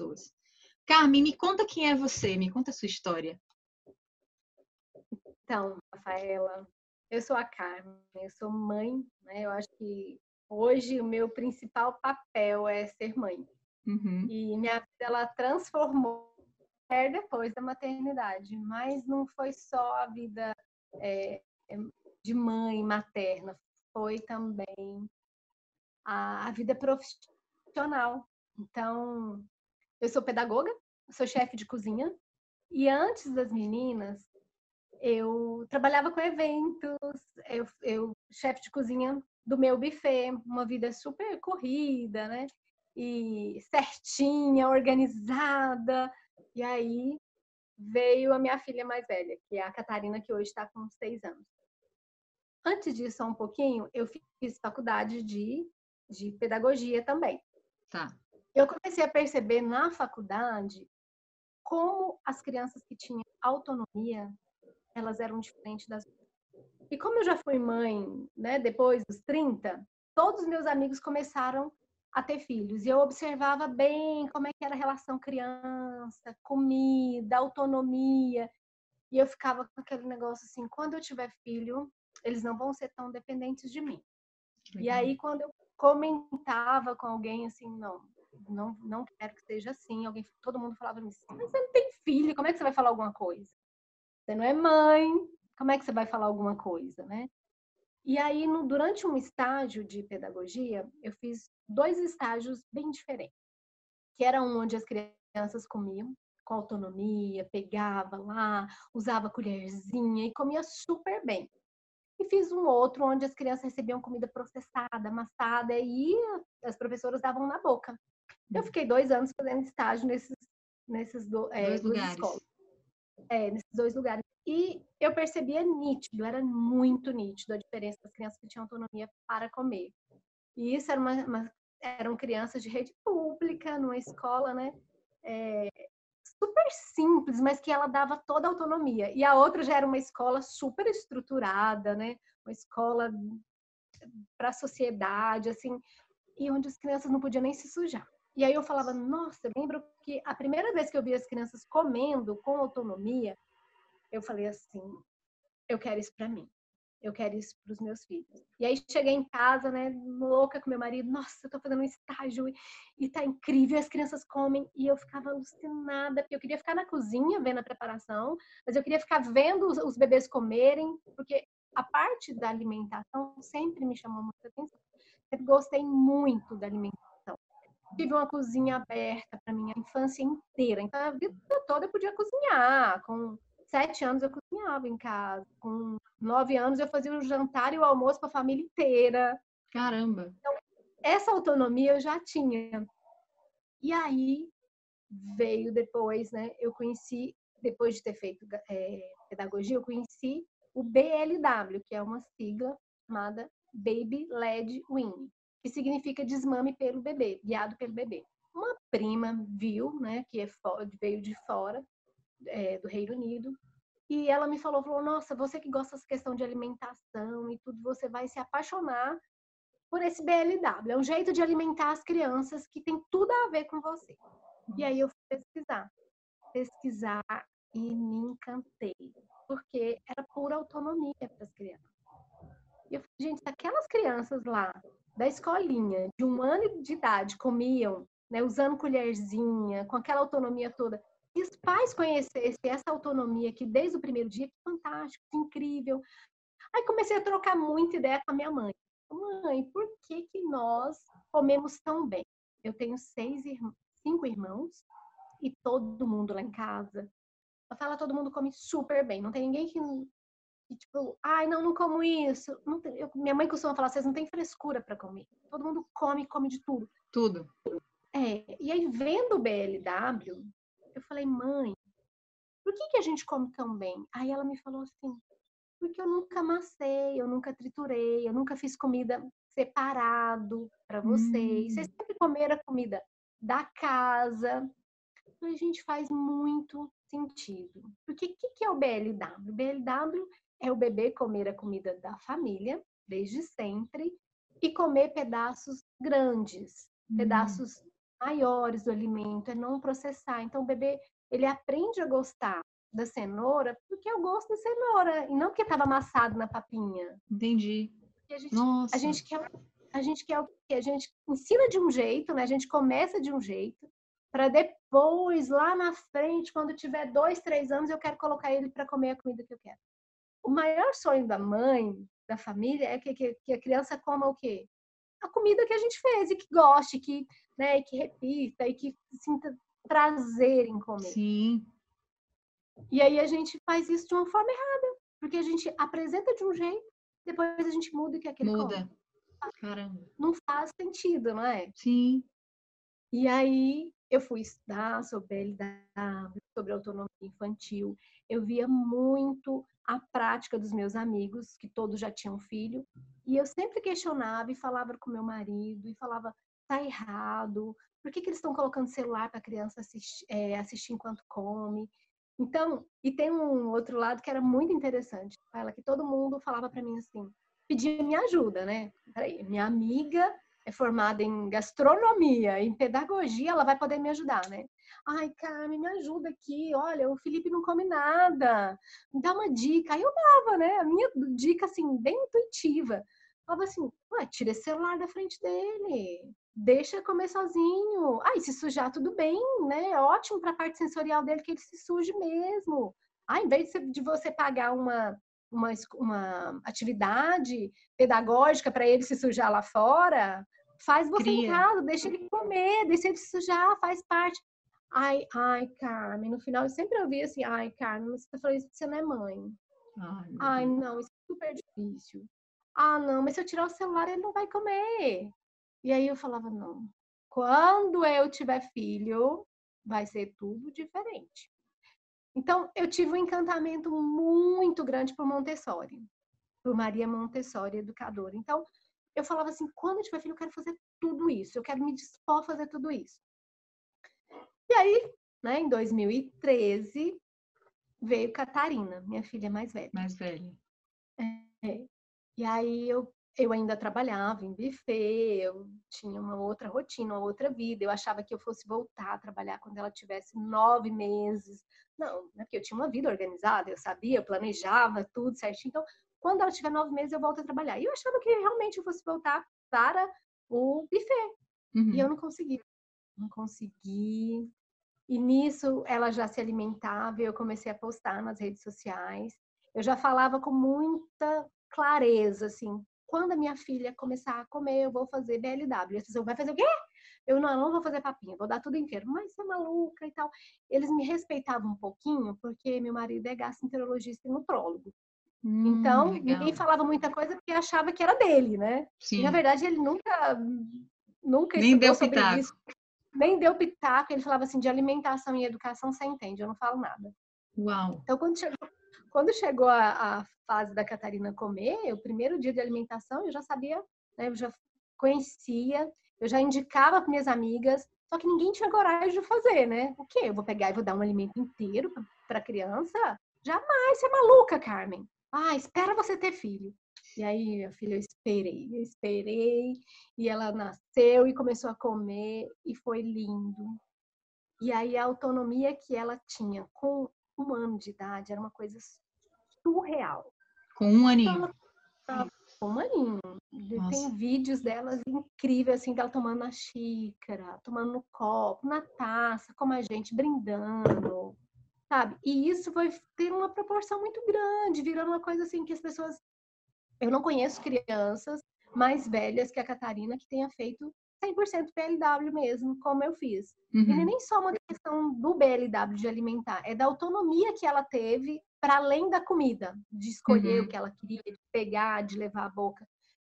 pessoas. Carmen, me conta quem é você, me conta a sua história. Então, Rafaela, eu sou a Carmen, eu sou mãe, né? Eu acho que hoje o meu principal papel é ser mãe. Uhum. E minha vida ela transformou depois da maternidade, mas não foi só a vida é, de mãe materna, foi também a, a vida profissional. Então, eu sou pedagoga, sou chefe de cozinha, e antes das meninas, eu trabalhava com eventos, eu, eu chefe de cozinha do meu buffet, uma vida super corrida, né? E certinha, organizada. E aí veio a minha filha mais velha, que é a Catarina, que hoje está com seis anos. Antes disso, só um pouquinho, eu fiz faculdade de, de pedagogia também. Tá. Eu comecei a perceber na faculdade como as crianças que tinham autonomia, elas eram diferentes das e como eu já fui mãe, né, depois dos 30, todos os meus amigos começaram a ter filhos. E eu observava bem como é que era a relação criança, comida, autonomia. E eu ficava com aquele negócio assim, quando eu tiver filho, eles não vão ser tão dependentes de mim. E aí quando eu comentava com alguém assim, não, não, não quero que seja assim, alguém, todo mundo falava assim, mas você não tem filho, como é que você vai falar alguma coisa? Você não é mãe, como é que você vai falar alguma coisa, né? E aí, no, durante um estágio de pedagogia, eu fiz dois estágios bem diferentes, que era um onde as crianças comiam com autonomia, pegava lá, usava colherzinha e comia super bem. E fiz um outro onde as crianças recebiam comida processada, amassada e as professoras davam na boca. Eu fiquei dois anos fazendo estágio nesses, nesses do, é, dois lugares. escolas. É, nesses dois lugares. E eu percebia nítido, era muito nítido a diferença das crianças que tinham autonomia para comer. E isso era uma, uma eram crianças de rede pública, numa escola, né? É, super simples, mas que ela dava toda a autonomia. E a outra já era uma escola super estruturada, né? Uma escola para a sociedade, assim, e onde as crianças não podiam nem se sujar. E aí eu falava, nossa, eu lembro que a primeira vez que eu vi as crianças comendo com autonomia, eu falei assim, eu quero isso para mim. Eu quero isso para os meus filhos. E aí cheguei em casa, né, louca com meu marido. Nossa, eu tô fazendo um estágio e, e tá incrível. As crianças comem e eu ficava alucinada, porque eu queria ficar na cozinha vendo a preparação, mas eu queria ficar vendo os, os bebês comerem, porque a parte da alimentação sempre me chamou muita atenção. Sempre gostei muito da alimentação. Tive uma cozinha aberta para minha infância inteira. Então, a vida toda eu podia cozinhar com sete anos eu cozinhava em casa. Com nove anos eu fazia o jantar e o almoço para a família inteira. Caramba! Então, essa autonomia eu já tinha. E aí veio depois, né? Eu conheci, depois de ter feito é, pedagogia, eu conheci o BLW, que é uma sigla chamada Baby Led Win, que significa desmame pelo bebê, guiado pelo bebê. Uma prima viu, né, que é, veio de fora, é, do Reino Unido. E ela me falou, falou, nossa, você que gosta dessa questão de alimentação e tudo, você vai se apaixonar por esse BLW. É um jeito de alimentar as crianças que tem tudo a ver com você. E aí eu fui pesquisar. Pesquisar e me encantei. Porque era pura autonomia para as crianças. E eu falei, gente, aquelas crianças lá da escolinha, de um ano de idade, comiam, né, usando colherzinha, com aquela autonomia toda, e os pais conhecessem essa autonomia que desde o primeiro dia, que fantástico, que incrível. Aí comecei a trocar muita ideia com a minha mãe. Mãe, por que, que nós comemos tão bem? Eu tenho seis irmãos, cinco irmãos e todo mundo lá em casa. Eu falo, todo mundo come super bem. Não tem ninguém que, que tipo, ai, não, não como isso. Não tem, eu, minha mãe costuma falar, vocês não têm frescura para comer. Todo mundo come, come de tudo. Tudo. É, e aí vendo o BLW, eu falei, mãe, por que, que a gente come tão bem? Aí ela me falou assim, porque eu nunca amassei, eu nunca triturei, eu nunca fiz comida separado para vocês. Hum. Vocês sempre comeram a comida da casa. A gente faz muito sentido. Porque o que, que é o BLW? O BLW é o bebê comer a comida da família, desde sempre, e comer pedaços grandes, hum. pedaços maiores do alimento, é não processar. Então, o bebê, ele aprende a gostar da cenoura porque eu gosto da cenoura, e não porque estava amassado na papinha. Entendi. A gente, Nossa. a gente quer a gente quer o quê? A gente ensina de um jeito, né? A gente começa de um jeito, para depois, lá na frente, quando tiver dois, três anos, eu quero colocar ele para comer a comida que eu quero. O maior sonho da mãe, da família, é que, que, que a criança coma o quê? A comida que a gente fez e que goste, que, né, que repita e que sinta prazer em comer. Sim. E aí a gente faz isso de uma forma errada, porque a gente apresenta de um jeito, depois a gente muda e quer que ele Muda. Caramba. Não faz sentido, não é? Sim. E aí eu fui estudar sobre LDW, sobre autonomia infantil. Eu via muito a prática dos meus amigos, que todos já tinham filho, e eu sempre questionava e falava com meu marido e falava tá errado, por que, que eles estão colocando celular para a criança assistir, é, assistir enquanto come? Então, e tem um outro lado que era muito interessante, ela que todo mundo falava para mim assim, pedia minha ajuda, né? Peraí, minha amiga é formada em gastronomia, em pedagogia, ela vai poder me ajudar, né? Ai, Carmen, me ajuda aqui. Olha, o Felipe não come nada. Me dá uma dica. Aí eu dava, né? A minha dica, assim, bem intuitiva. Falava assim, ué, tira esse celular da frente dele. Deixa comer sozinho. Ah, e se sujar, tudo bem, né? Ótimo para a parte sensorial dele que ele se suje mesmo. Ah, em vez de você pagar uma uma, uma atividade pedagógica para ele se sujar lá fora, faz você Cria. em casa, deixa ele comer, deixa ele sujar, faz parte. Ai, ai, Carmen, no final eu sempre ouvi assim, ai, Carmen, você tá falando isso porque você não é mãe. Ai, ai não, isso é super difícil. Ah, não, mas se eu tirar o celular, ele não vai comer. E aí eu falava, não, quando eu tiver filho, vai ser tudo diferente. Então, eu tive um encantamento muito grande por Montessori, por Maria Montessori, educadora. Então, eu falava assim: quando eu tiver filho, eu quero fazer tudo isso, eu quero me dispor a fazer tudo isso. E aí, né, em 2013, veio Catarina, minha filha mais velha. Mais velha. É, e aí eu, eu ainda trabalhava em buffet, eu tinha uma outra rotina, uma outra vida. Eu achava que eu fosse voltar a trabalhar quando ela tivesse nove meses. Não, né? porque eu tinha uma vida organizada, eu sabia, eu planejava tudo certinho. Então, quando ela tiver nove meses, eu volto a trabalhar. E eu achava que realmente eu fosse voltar para o buffet. Uhum. E eu não consegui. Não consegui. E nisso ela já se alimentava e eu comecei a postar nas redes sociais. Eu já falava com muita clareza, assim, quando a minha filha começar a comer, eu vou fazer BLW. E as pessoas, vai fazer o quê? Eu não, não vou fazer papinha, vou dar tudo inteiro. Mas você é maluca e tal. Eles me respeitavam um pouquinho, porque meu marido é gastroenterologista e nutrólogo. Hum, então, legal. ninguém falava muita coisa porque achava que era dele, né? Sim. E, na verdade, ele nunca, nunca Nem deu pitaco. Isso. Nem deu pitaco. Ele falava assim, de alimentação e educação você entende, eu não falo nada. Uau! Então, quando chegou, quando chegou a, a fase da Catarina comer, o primeiro dia de alimentação, eu já sabia, né, eu já conhecia, eu já indicava para minhas amigas, só que ninguém tinha coragem de fazer, né? O quê? Eu vou pegar e vou dar um alimento inteiro para a criança? Jamais, você é maluca, Carmen. Ah, espera você ter filho. E aí, minha filha, eu esperei, eu esperei, e ela nasceu e começou a comer, e foi lindo. E aí, a autonomia que ela tinha com um ano de idade era uma coisa surreal. Com um aninho? Então, com um aninho. Nossa. Tem vídeos delas incríveis, assim, dela tomando na xícara, tomando no copo, na taça, como a gente, brindando, sabe? E isso foi ter uma proporção muito grande, virando uma coisa assim que as pessoas. Eu não conheço crianças mais velhas que a Catarina que tenha feito 100% PLW mesmo, como eu fiz. Uhum. E nem só uma questão do BLW de alimentar, é da autonomia que ela teve para além da comida, de escolher uhum. o que ela queria, de pegar, de levar à boca.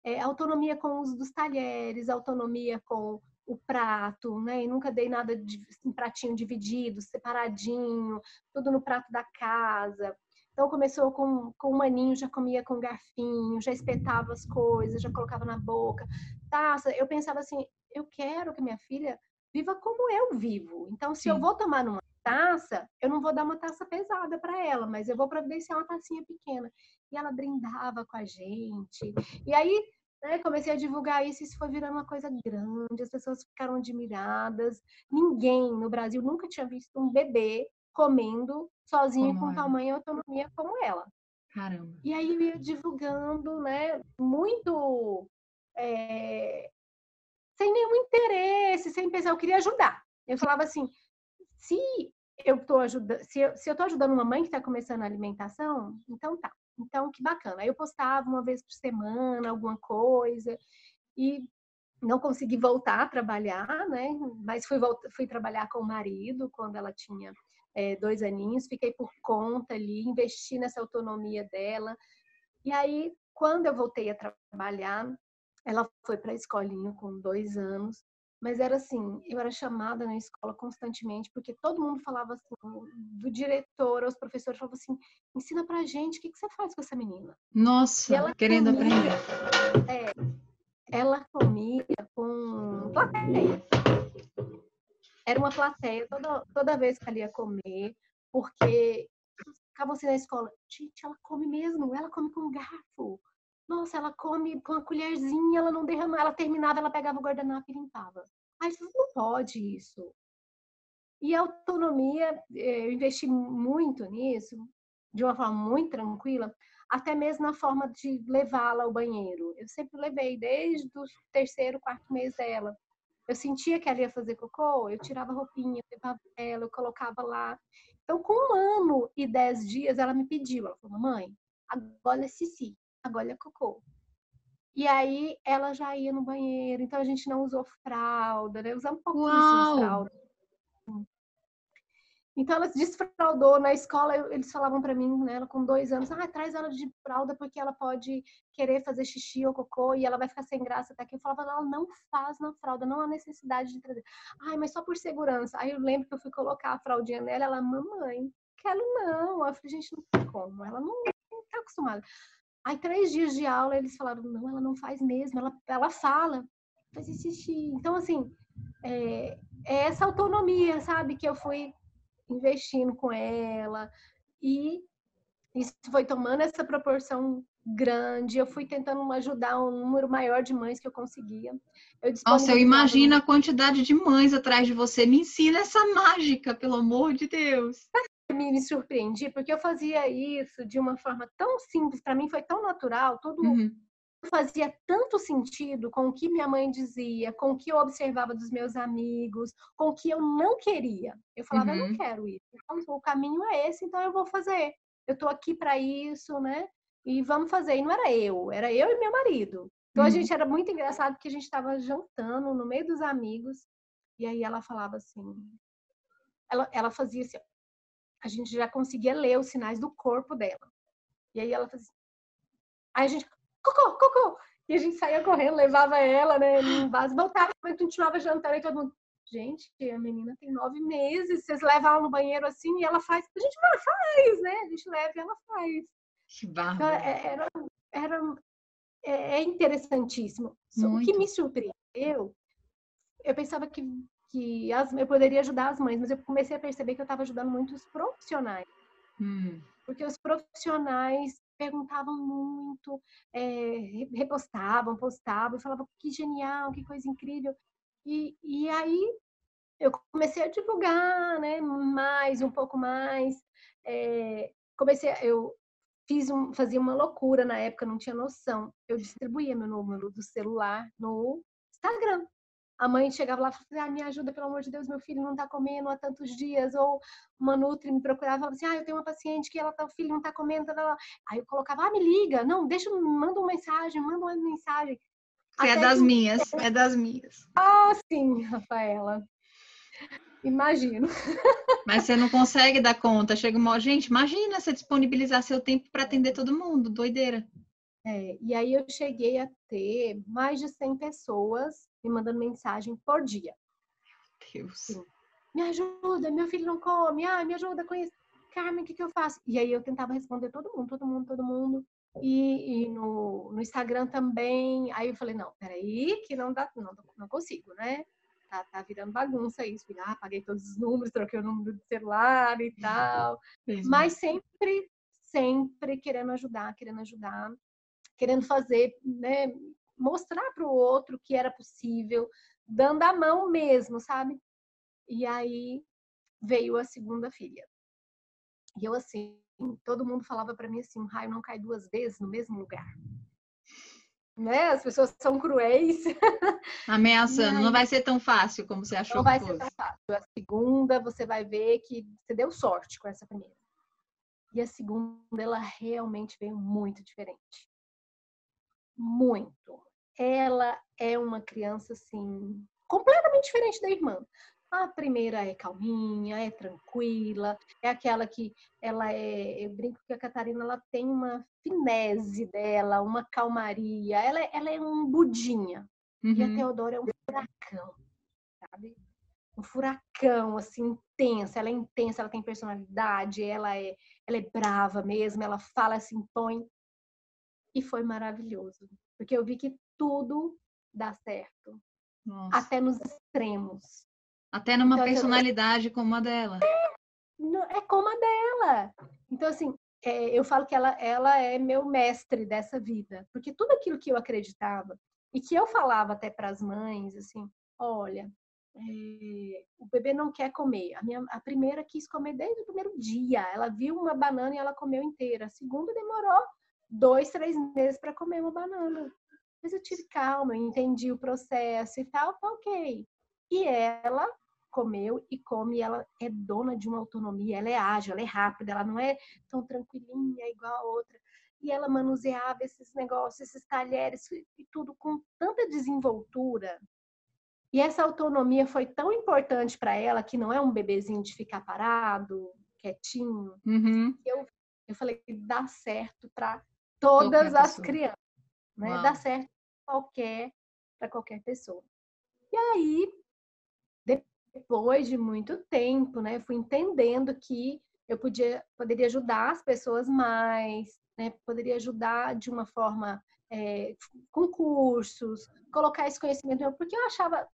É, autonomia com o uso dos talheres, autonomia com o prato, né? E nunca dei nada de um pratinho dividido, separadinho, tudo no prato da casa. Então começou com, com o maninho, já comia com garfinho, já espetava as coisas, já colocava na boca. Taça, eu pensava assim, eu quero que minha filha viva como eu vivo. Então, se Sim. eu vou tomar numa taça, eu não vou dar uma taça pesada para ela, mas eu vou providenciar uma tacinha pequena. E ela brindava com a gente. E aí né, comecei a divulgar isso, isso foi virando uma coisa grande, as pessoas ficaram admiradas. Ninguém no Brasil nunca tinha visto um bebê comendo sozinho como com ela. tamanho e autonomia como ela. Caramba. E aí eu ia divulgando, né, muito é, sem nenhum interesse, sem pensar, eu queria ajudar. Eu falava assim, se eu estou ajudando, se eu, se eu tô ajudando uma mãe que está começando a alimentação, então tá. Então, que bacana. Aí eu postava uma vez por semana alguma coisa e não consegui voltar a trabalhar, né? Mas fui, fui trabalhar com o marido quando ela tinha é, dois aninhos, fiquei por conta ali, investi nessa autonomia dela. E aí, quando eu voltei a trabalhar, ela foi para a escolinha com dois anos mas era assim, eu era chamada na escola constantemente, porque todo mundo falava assim, do diretor aos professores, falava assim, ensina pra gente, o que, que você faz com essa menina? Nossa, ela querendo comia, aprender. É, ela comia com plateia. Era uma plateia toda, toda vez que ela ia comer, porque ficavam assim na escola, gente, ela come mesmo, ela come com garfo. Nossa, ela come com a colherzinha, ela não derrama, ela terminava, ela pegava o guardanapo e limpava. Aí não pode isso. E a autonomia, eh, eu investi muito nisso, de uma forma muito tranquila, até mesmo na forma de levá-la ao banheiro. Eu sempre levei, desde o terceiro, quarto mês dela. Eu sentia que ela ia fazer cocô, eu tirava a roupinha, levava ela, eu colocava lá. Então, com um ano e dez dias, ela me pediu, ela falou, mamãe, agora é Cici agora é cocô. E aí ela já ia no banheiro, então a gente não usou fralda, né? Usamos pouquíssimo fralda. Então ela se desfraudou na escola, eles falavam para mim, né, ela com dois anos, ah, traz ela de fralda porque ela pode querer fazer xixi ou cocô e ela vai ficar sem graça até que eu falava, ela não faz na fralda, não há necessidade de trazer. Ai, mas só por segurança. Aí eu lembro que eu fui colocar a fraldinha nela, ela, mamãe, quero não. Eu falei, gente, não tem como, ela não, não tá acostumada. Aí, três dias de aula, eles falaram: não, ela não faz mesmo, ela, ela fala, faz xixi. Então, assim, é, é essa autonomia, sabe, que eu fui investindo com ela. E isso foi tomando essa proporção grande. Eu fui tentando ajudar um número maior de mães que eu conseguia. Eu Nossa, eu imagino a quantidade de mães atrás de você. Me ensina essa mágica, pelo amor de Deus me, me surpreendi, porque eu fazia isso de uma forma tão simples, para mim foi tão natural, tudo uhum. fazia tanto sentido com o que minha mãe dizia, com o que eu observava dos meus amigos, com o que eu não queria. Eu falava, uhum. eu não uhum. quero isso. Então, o caminho é esse, então eu vou fazer. Eu tô aqui para isso, né? E vamos fazer. E não era eu, era eu e meu marido. Então uhum. a gente era muito engraçado porque a gente estava jantando no meio dos amigos e aí ela falava assim, ela, ela fazia assim, a gente já conseguia ler os sinais do corpo dela. E aí ela fazia. Aí a gente, cocô, cocô! E a gente saía correndo, levava ela, né, no vaso, voltava, continuava jantando e todo mundo. Gente, a menina tem nove meses, vocês levam ela no banheiro assim e ela faz. A gente faz, né? A gente leva e ela faz. Que. Então, é, era, era, é, é interessantíssimo. Muito. O que me surpreendeu, eu pensava que que as, eu poderia ajudar as mães, mas eu comecei a perceber que eu estava ajudando muito os profissionais. Hum. Porque os profissionais perguntavam muito, é, repostavam, postavam, falavam que genial, que coisa incrível. E, e aí eu comecei a divulgar, né, mais, um pouco mais. É, comecei, eu fiz um, fazia uma loucura na época, não tinha noção. Eu distribuía meu número do celular no Instagram a mãe chegava lá e falava assim, ah, me ajuda, pelo amor de Deus, meu filho não está comendo há tantos dias, ou uma nutri me procurava e falava assim, ah, eu tenho uma paciente que ela tá, o filho não está comendo, aí eu colocava, ah, me liga, não, deixa, manda uma mensagem, manda uma mensagem. Você é das que... minhas, é das minhas. Ah, sim, Rafaela. Imagino. Mas você não consegue dar conta. Chega uma gente, imagina você disponibilizar seu tempo para atender todo mundo, doideira. É, e aí eu cheguei a ter mais de 100 pessoas me mandando mensagem por dia. Meu Deus. Sim. Me ajuda, meu filho não come. Ah, me ajuda com isso. Carmen, o que, que eu faço? E aí eu tentava responder todo mundo, todo mundo, todo mundo. E, e no, no, Instagram também. Aí eu falei, não, peraí, que não dá, não, não consigo, né? Tá, tá virando bagunça isso. Ah, paguei todos os números, troquei o número do celular e tal. Mas sempre, sempre querendo ajudar, querendo ajudar, querendo fazer, né? mostrar para o outro que era possível, dando a mão mesmo, sabe? E aí veio a segunda filha. E eu assim, todo mundo falava para mim assim, um raio não cai duas vezes no mesmo lugar. Né? As pessoas são cruéis. Ameaçando, aí, não vai ser tão fácil como você achou. Não vai ser tão fácil. A segunda, você vai ver que você deu sorte com essa primeira. E a segunda, ela realmente veio muito diferente. Muito. Ela é uma criança, assim, completamente diferente da irmã. A primeira é calminha, é tranquila, é aquela que ela é. Eu brinco que a Catarina ela tem uma finese dela, uma calmaria. Ela, é, ela é um budinha. Uhum. E a uhum. Teodora é um furacão, sabe? Um furacão, assim, intensa. Ela é intensa, ela tem personalidade, ela é, ela é brava mesmo, ela fala, se impõe. E foi maravilhoso, porque eu vi que tudo dá certo. Nossa. Até nos extremos. Até numa então, personalidade eu... como a dela. É, é como a dela. Então, assim, é, eu falo que ela, ela é meu mestre dessa vida. Porque tudo aquilo que eu acreditava e que eu falava até para as mães, assim, olha, é, o bebê não quer comer. A, minha, a primeira quis comer desde o primeiro dia. Ela viu uma banana e ela comeu inteira. A segunda demorou dois, três meses para comer uma banana. Mas eu tive calma, eu entendi o processo e tal, tá ok. E ela comeu e come, ela é dona de uma autonomia, ela é ágil, ela é rápida, ela não é tão tranquilinha igual a outra. E ela manuseava esses negócios, esses talheres e tudo com tanta desenvoltura. E essa autonomia foi tão importante para ela, que não é um bebezinho de ficar parado, quietinho. Uhum. Eu, eu falei que dá certo para todas qualquer as pessoa. crianças, né? Dá certo qualquer para qualquer pessoa. E aí depois de muito tempo, né, fui entendendo que eu podia, poderia ajudar as pessoas mais, né, poderia ajudar de uma forma é, com cursos, colocar esse conhecimento, porque eu achava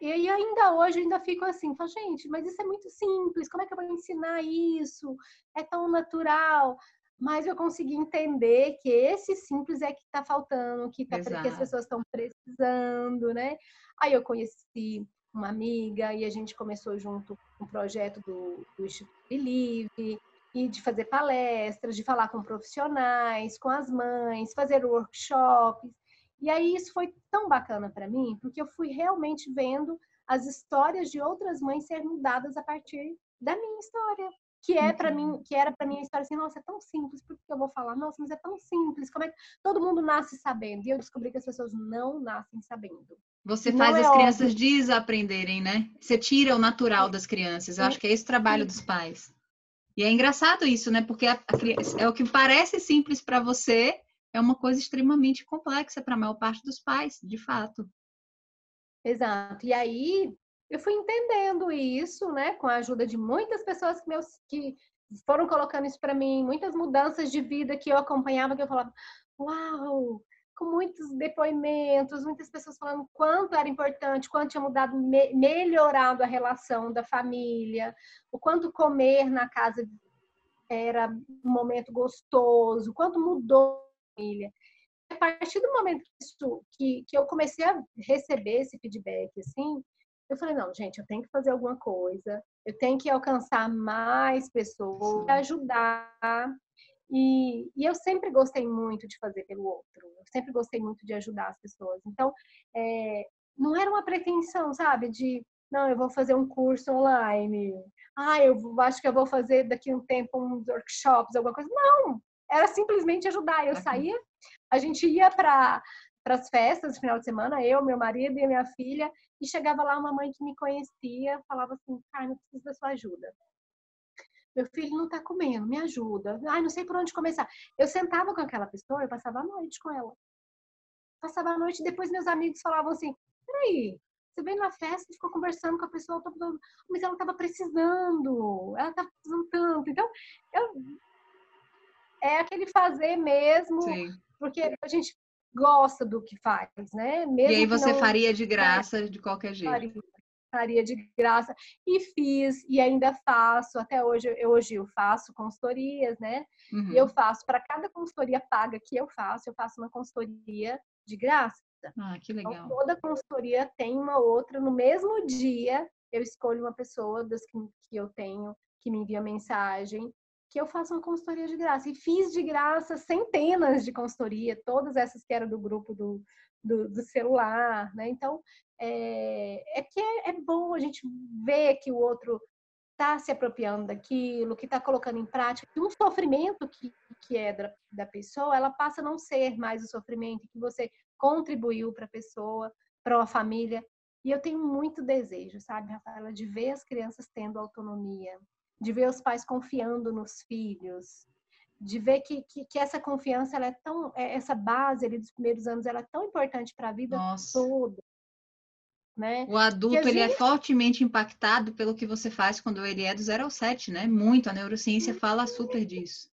e ainda hoje ainda fico assim, falo, gente, mas isso é muito simples, como é que eu vou ensinar isso? É tão natural. Mas eu consegui entender que esse simples é que está faltando, que, tá, que as pessoas estão precisando, né? Aí eu conheci uma amiga e a gente começou junto um projeto do, do Instituto Believe e de fazer palestras, de falar com profissionais, com as mães, fazer workshops. E aí isso foi tão bacana para mim, porque eu fui realmente vendo as histórias de outras mães ser mudadas a partir da minha história, que é para mim, que era para mim a história assim, nossa, é tão simples, por que eu vou falar? Nossa, mas é tão simples, como é que todo mundo nasce sabendo? E eu descobri que as pessoas não nascem sabendo. Você faz é as crianças óbvio. desaprenderem, né? Você tira o natural das crianças. Eu acho que é esse o trabalho dos pais. E é engraçado isso, né? Porque a, a, é o que parece simples para você, é uma coisa extremamente complexa para a maior parte dos pais, de fato. Exato. E aí eu fui entendendo isso, né, com a ajuda de muitas pessoas que, meus, que foram colocando isso para mim, muitas mudanças de vida que eu acompanhava, que eu falava, uau, com muitos depoimentos, muitas pessoas falando quanto era importante, quanto tinha mudado, me, melhorado a relação da família, o quanto comer na casa era um momento gostoso, quanto mudou a família. A partir do momento que, isso, que, que eu comecei a receber esse feedback, assim, eu falei, não, gente, eu tenho que fazer alguma coisa, eu tenho que alcançar mais pessoas, ajudar. E, e, eu sempre gostei muito de fazer pelo outro, eu sempre gostei muito de ajudar as pessoas. Então, é, não era uma pretensão, sabe, de, não, eu vou fazer um curso online, ah, eu acho que eu vou fazer daqui a um tempo uns workshops, alguma coisa. Não, era simplesmente ajudar. Eu saía, a gente ia para para as festas no final de semana, eu, meu marido e minha filha, e chegava lá uma mãe que me conhecia, falava assim, não preciso da sua ajuda. Meu filho não está comendo, me ajuda. Ai, não sei por onde começar. Eu sentava com aquela pessoa, eu passava a noite com ela. Passava a noite, depois meus amigos falavam assim, peraí, você veio na festa e ficou conversando com a pessoa, mas ela estava precisando, ela estava precisando tanto. Então, eu, é aquele fazer mesmo, Sim. porque a gente gosta do que faz, né? Mesmo e aí você não... faria de graça de qualquer jeito. Faria, faria de graça e fiz e ainda faço até hoje eu hoje eu faço consultorias, né? Uhum. E eu faço para cada consultoria paga que eu faço, eu faço uma consultoria de graça. Ah, que Então, legal. toda consultoria tem uma outra. No mesmo dia, eu escolho uma pessoa das que, que eu tenho que me envia mensagem, que eu faço uma consultoria de graça. E fiz de graça centenas de consultoria, todas essas que eram do grupo do, do, do celular, né? Então, é, é que é, é bom a gente ver que o outro está se apropriando daquilo, que está colocando em prática, que um sofrimento que, que é da, da pessoa, ela passa a não ser mais o sofrimento que você contribuiu para a pessoa, para a família. E eu tenho muito desejo, sabe, Rafaela, de ver as crianças tendo autonomia, de ver os pais confiando nos filhos, de ver que, que, que essa confiança, ela é tão, é, essa base ali dos primeiros anos, ela é tão importante para a vida Nossa. toda. Né? O adulto a ele é gente- fortemente impactado pelo que você faz quando ele é do 0 ao 7, né? Muito. A neurociência fala super disso.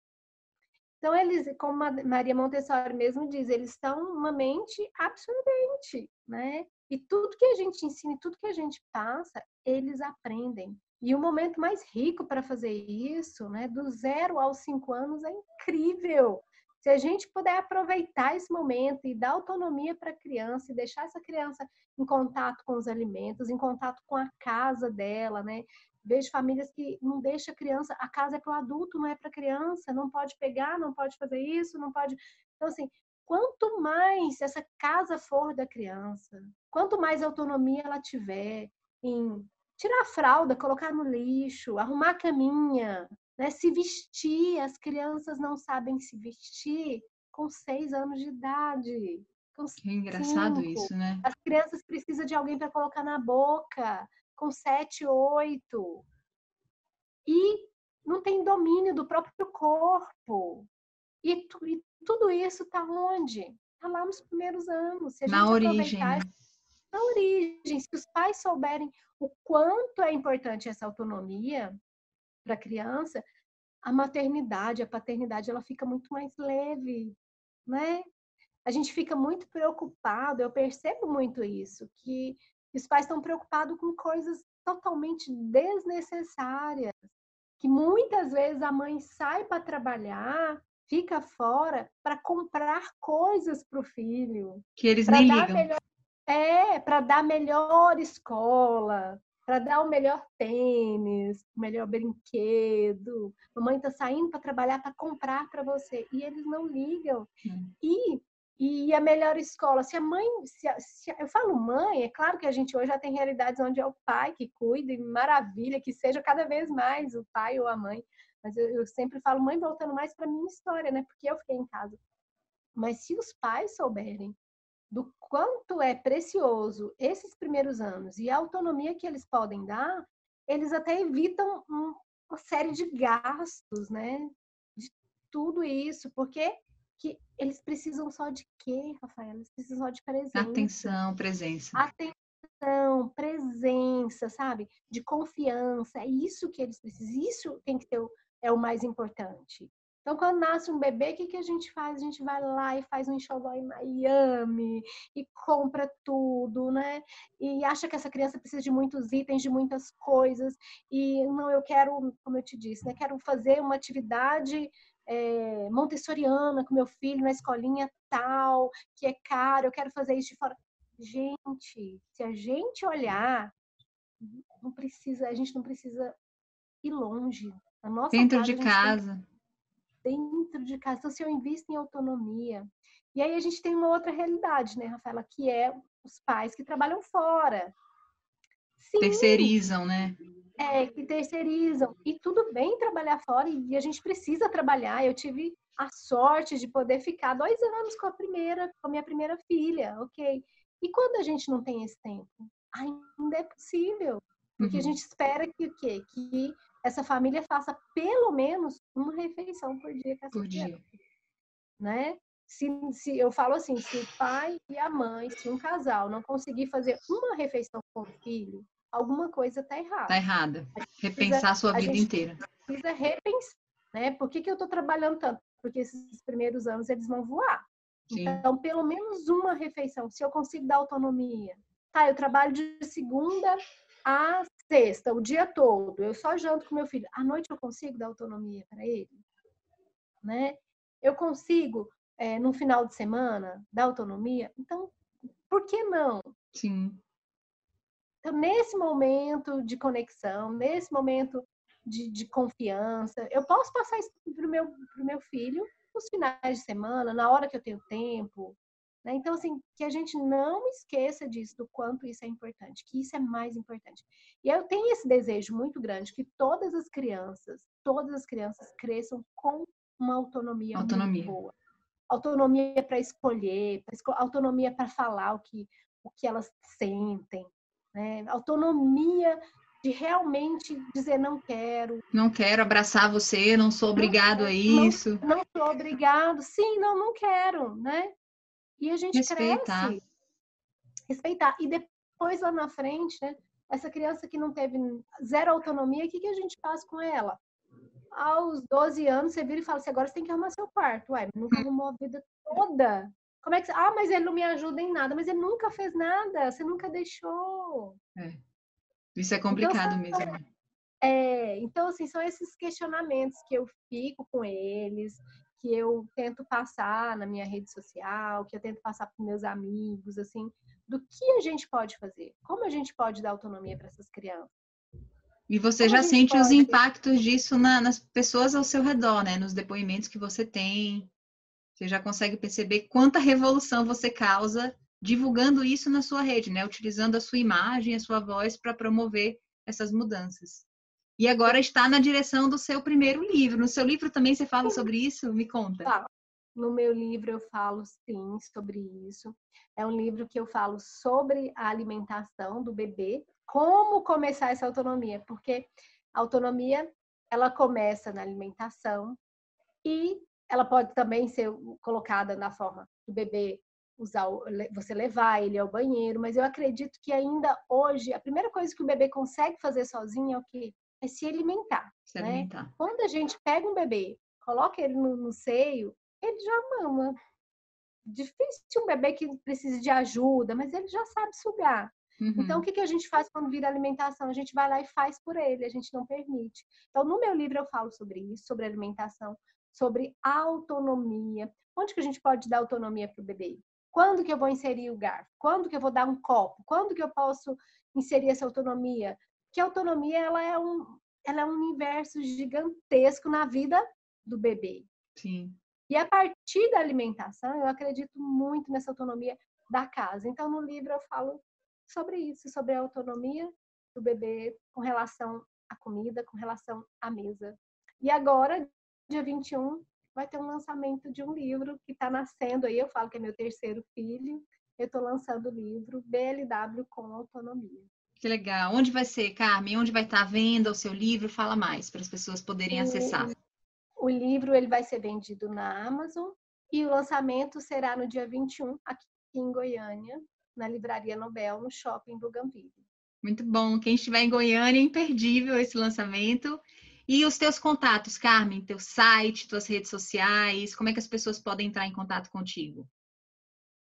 Então, eles, como a Maria Montessori mesmo diz, eles são uma mente absorvente, né? E tudo que a gente ensina, e tudo que a gente passa, eles aprendem. E o momento mais rico para fazer isso, né, do zero aos cinco anos, é incrível. Se a gente puder aproveitar esse momento e dar autonomia para a criança e deixar essa criança em contato com os alimentos, em contato com a casa dela, né? Vejo famílias que não deixa a criança, a casa é para o adulto, não é para a criança, não pode pegar, não pode fazer isso, não pode. Então, assim, quanto mais essa casa for da criança, quanto mais autonomia ela tiver em tirar a fralda, colocar no lixo, arrumar a caminha, né? se vestir, as crianças não sabem se vestir com seis anos de idade. Com Que engraçado cinco. isso, né? As crianças precisam de alguém para colocar na boca, com sete, oito. E não tem domínio do próprio corpo. E, tu- e tudo isso está onde? Está lá nos primeiros anos. Se a Na gente origem, aproveitar? Na origem, se os pais souberem o quanto é importante essa autonomia para a criança, a maternidade, a paternidade, ela fica muito mais leve, né? A gente fica muito preocupado, eu percebo muito isso, que os pais estão preocupados com coisas totalmente desnecessárias, que muitas vezes a mãe sai para trabalhar, fica fora para comprar coisas para o filho, Que eles nem ligam. melhor é para dar melhor escola para dar o melhor tênis o melhor brinquedo. Mamãe está saindo para trabalhar para comprar para você. E eles não ligam. Hum. e e a melhor escola? Se a mãe se a- se a- eu falo mãe é claro que a gente hoje já tem realidades onde é o pai que cuida e maravilha que seja cada vez mais o pai ou a mãe. Mas eu, eu sempre falo mãe voltando mais para minha história né? Porque eu fiquei em casa. Mas se os pais souberem do quanto é precioso esses primeiros anos e a autonomia que eles podem dar, eles até evitam um- uma série de gastos, né? De tudo isso, porque que eles precisam só de quê, Rafaela? Eles precisam só de presença. Atenção, presença. Atenção, presença, sabe? De confiança. É isso que eles precisam. Isso tem que ter o, é o mais importante. Então, quando nasce um bebê, o que, que a gente faz? A gente vai lá e faz um enxoval em Miami e compra tudo, né? E acha que essa criança precisa de muitos itens, de muitas coisas. E não, eu quero, como eu te disse, né? Quero fazer uma atividade é, montessoriana com meu filho na escolinha tal, que é caro, eu quero fazer isso de fora. Gente, se a gente olhar, não precisa, a gente não precisa ir longe. A nossa Dentro casa, de casa. Dentro de casa. Então, se eu invisto em autonomia. E aí a gente tem uma outra realidade, né, Rafaela, que é os pais que trabalham fora. Sim, Terceirizam, né? é, que terceirizam. E tudo bem trabalhar fora, e a gente precisa trabalhar. Eu tive a sorte de poder ficar dois anos com a primeira, com a minha primeira filha, ok. E quando a gente não tem esse tempo? Ainda é possível. Porque a Uhum. gente espera que o quê? Que essa família faça pelo menos uma refeição por dia com essa Por dia. criança, né? Se, se eu falo assim, se o pai e a mãe, se um casal não conseguir fazer uma refeição com o filho, alguma coisa está errada. Tá errada. Repensar a sua a vida gente- inteira. Precisa repensar, né? Por que, que eu estou trabalhando tanto? Porque esses primeiros anos eles vão voar. Sim. Então, pelo menos uma refeição, se eu consigo dar autonomia. Tá, eu trabalho de segunda a sexta, o dia todo. Eu só janto com meu filho. À noite eu consigo dar autonomia para ele? Né? Eu consigo, é, no final de semana, dar autonomia? Então, por que não? Sim. Então, nesse momento de conexão, nesse momento de, de confiança, eu posso passar isso para o meu, pro meu filho nos finais de semana, na hora que eu tenho tempo. Né? Então, assim, que a gente não esqueça disso, do quanto isso é importante, que isso é mais importante. E eu tenho esse desejo muito grande que todas as crianças, todas as crianças cresçam com uma autonomia, autonomia. muito boa. Autonomia para escolher, autonomia para falar o que, o que elas sentem, né? Autonomia de realmente dizer não quero. Não quero abraçar você, não sou obrigado não, a isso. Não, não sou obrigado. Sim, não, não quero, né? E a gente Respeitar. cresce. Respeitar. E depois lá na frente, né? Essa criança que não teve zero autonomia, o que, que a gente faz com ela? Aos 12 anos, você vira e fala assim, agora você tem que arrumar seu quarto. Ué, nunca hum. arrumou a vida toda. Como é que você... Ah, mas ele não me ajuda em nada. Mas ele nunca fez nada. Você nunca deixou. É. Isso é então, complicado então, mesmo. Né? É, então, assim, são esses questionamentos que eu fico com eles, que eu tento passar na minha rede social, que eu tento passar para meus amigos, assim, do que a gente pode fazer, como a gente pode dar autonomia para essas crianças. E você como já sente os impactos disso na, nas pessoas ao seu redor, né? Nos depoimentos que você tem. Você já consegue perceber quanta revolução você causa divulgando isso na sua rede, né? Utilizando a sua imagem, a sua voz para promover essas mudanças. E agora está na direção do seu primeiro livro. No seu livro também você fala sobre isso? Me conta. Tá. No meu livro eu falo sim sobre isso. É um livro que eu falo sobre a alimentação do bebê, como começar essa autonomia, porque a autonomia ela começa na alimentação e ela pode também ser colocada na forma do bebê usar, você levar ele ao banheiro, mas eu acredito que ainda hoje a primeira coisa que o bebê consegue fazer sozinho é o que é se alimentar. Se né? alimentar. Quando a gente pega um bebê, coloca ele no, no seio, ele já mama. Difícil um bebê que precise de ajuda, mas ele já sabe sugar. Uhum. Então, o que, que a gente faz quando vira alimentação? A gente vai lá e faz por ele, a gente não permite. Então, no meu livro eu falo sobre isso, sobre alimentação, sobre autonomia. Onde que a gente pode dar autonomia para o bebê? Quando que eu vou inserir o garfo? Quando que eu vou dar um copo? Quando que eu posso inserir essa autonomia? Que a autonomia ela é um, ela é um universo gigantesco na vida do bebê. Sim. E a partir da alimentação, eu acredito muito nessa autonomia da casa. Então, no livro eu falo sobre isso, sobre a autonomia do bebê com relação à comida, com relação à mesa. E agora, dia 21, vai ter um lançamento de um livro que está nascendo aí. Eu falo que é meu terceiro filho. Eu estou lançando o livro BLW com Autonomia. Que legal. Onde vai ser, Carmen? Onde vai estar a venda o seu livro? Fala mais para as pessoas poderem o, acessar. O livro ele vai ser vendido na Amazon e o lançamento será no dia 21 aqui em Goiânia, na Livraria Nobel, no Shopping Bougainville. Muito bom. Quem estiver em Goiânia, é imperdível esse lançamento. E os teus contatos, Carmen, teu site, tuas redes sociais, como é que as pessoas podem entrar em contato contigo?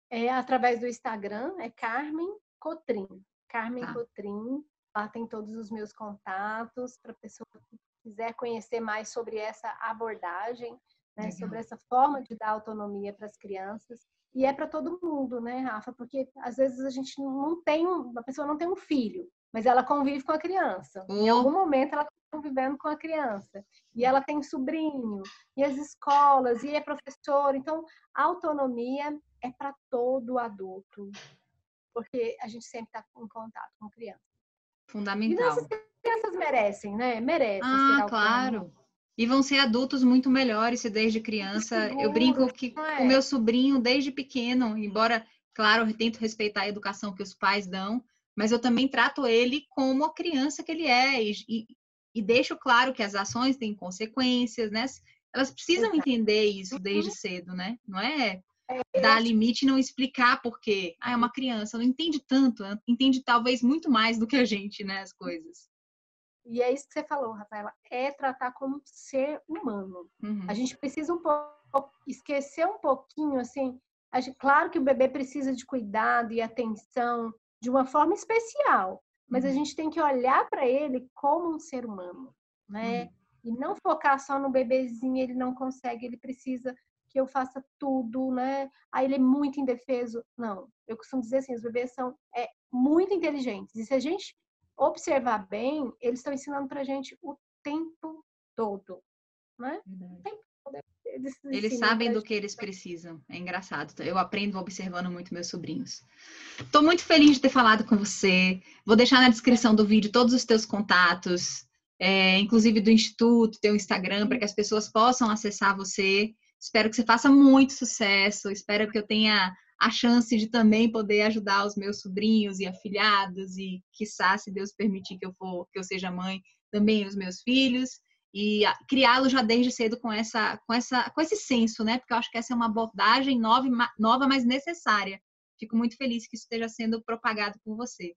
É através do Instagram, é Carmen Cotrim. Carmen tá. Cotrim. Lá tem todos os meus contatos para pessoa que quiser conhecer mais sobre essa abordagem, né, sobre essa forma de dar autonomia para as crianças. E é para todo mundo, né, Rafa? Porque às vezes a gente não tem, uma pessoa não tem um filho, mas ela convive com a criança. Em algum momento ela convivendo com a criança. E ela tem sobrinho, e as escolas, e é professor. Então, a autonomia é para todo adulto, porque a gente sempre está em contato com criança. Fundamental. E crianças merecem, né? Merecem. Ah, claro. E vão ser adultos muito melhores se desde criança. Seguro, eu brinco que é? o meu sobrinho, desde pequeno, embora, claro, eu tento respeitar a educação que os pais dão, mas eu também trato ele como a criança que ele é. E, e deixo claro que as ações têm consequências, né? Elas precisam Exato. entender isso desde uhum. cedo, né? Não é dar limite e não explicar por quê. Ah, é uma criança, não entende tanto, entende talvez muito mais do que a gente, né? As coisas. E é isso que você falou, Rafaela, é tratar como ser humano. Uhum. A gente precisa um pouco esquecer um pouquinho, assim, gente, claro que o bebê precisa de cuidado e atenção de uma forma especial, mas a uhum. gente tem que olhar para ele como um ser humano, né? Uhum. E não focar só no bebezinho, ele não consegue, ele precisa que eu faça tudo, né? Aí ele é muito indefeso. Não, eu costumo dizer assim, os bebês são é, muito inteligentes. E se a gente observar bem, eles estão ensinando pra gente o tempo todo, né? O tempo todo. Eles, eles sabem do que eles precisam. É engraçado. Eu aprendo observando muito meus sobrinhos. Estou muito feliz de ter falado com você. Vou deixar na descrição do vídeo todos os teus contatos, é, inclusive do Instituto, teu Instagram, para que as pessoas possam acessar você. Espero que você faça muito sucesso. Espero que eu tenha a chance de também poder ajudar os meus sobrinhos e afilhados e, quiçá, se Deus permitir que eu for, que eu seja mãe, também os meus filhos e criá-lo já desde cedo com essa, com essa, com esse senso, né? Porque eu acho que essa é uma abordagem nova, nova, mas necessária. Fico muito feliz que isso esteja sendo propagado por você.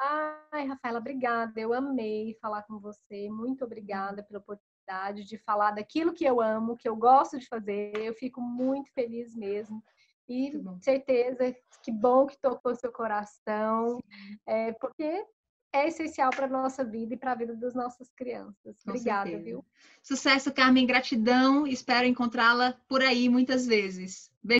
Ai, Rafaela, obrigada. Eu amei falar com você. Muito obrigada pela oportunidade de falar daquilo que eu amo, que eu gosto de fazer. Eu fico muito feliz mesmo. E certeza que bom que tocou seu coração, é, porque é essencial para a nossa vida e para a vida das nossas crianças. Com Obrigada, certeza. viu? Sucesso, Carmen. Gratidão. Espero encontrá-la por aí muitas vezes. Beijo.